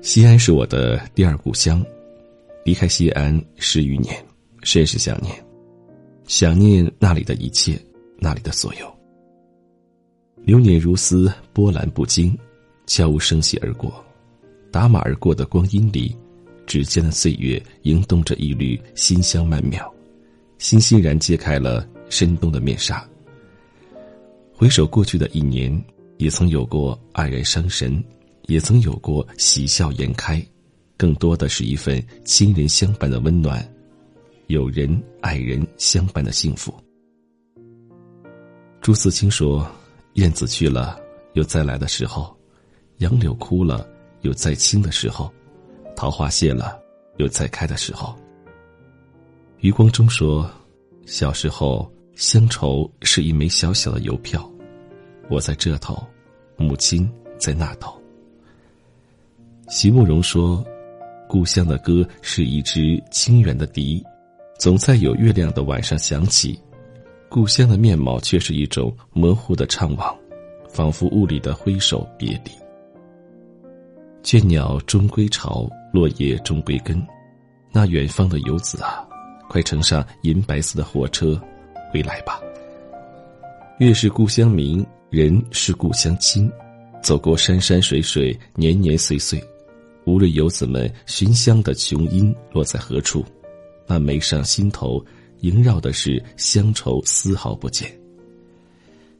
西安是我的第二故乡，离开西安十余年，甚是想念，想念那里的一切，那里的所有。流年如丝，波澜不惊，悄无声息而过，打马而过的光阴里，指尖的岁月迎动着一缕馨香曼妙，欣欣然揭开了深冬的面纱。回首过去的一年，也曾有过黯然伤神，也曾有过喜笑颜开，更多的是一份亲人相伴的温暖，有人爱人相伴的幸福。朱自清说：“燕子去了，有再来的时候；杨柳枯了，有再青的时候；桃花谢了，有再开的时候。”余光中说：“小时候。”乡愁是一枚小小的邮票，我在这头，母亲在那头。席慕容说：“故乡的歌是一支清远的笛，总在有月亮的晚上响起。故乡的面貌却是一种模糊的怅惘，仿佛雾里的挥手别离。倦鸟终归巢，落叶终归根。那远方的游子啊，快乘上银白色的火车。”回来吧。月是故乡明，人是故乡亲。走过山山水水，年年岁岁，无论游子们寻乡的琼音落在何处，那眉上心头萦绕的是乡愁，丝毫不减。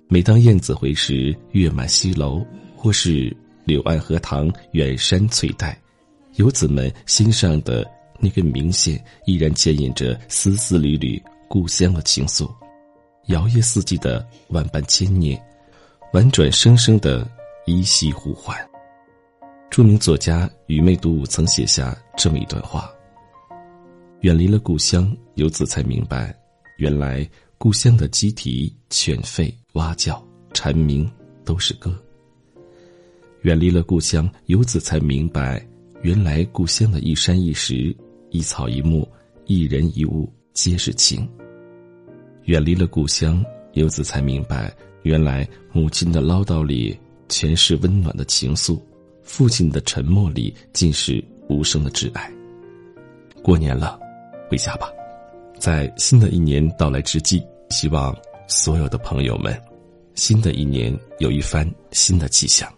每当燕子回时，月满西楼，或是柳暗荷塘，远山翠黛，游子们心上的那根明线，依然牵引着丝丝缕缕。故乡的情愫，摇曳四季的万般牵念，婉转声声的依稀呼唤。著名作家愚昧独舞曾写下这么一段话：远离了故乡，游子才明白，原来故乡的鸡啼、犬吠、蛙叫、蝉鸣都是歌；远离了故乡，游子才明白，原来故乡的一山一石、一草一木、一人一物。皆是情。远离了故乡，游子才明白，原来母亲的唠叨里全是温暖的情愫，父亲的沉默里尽是无声的挚爱。过年了，回家吧。在新的一年到来之际，希望所有的朋友们，新的一年有一番新的气象。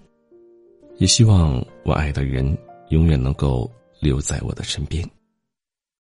也希望我爱的人永远能够留在我的身边。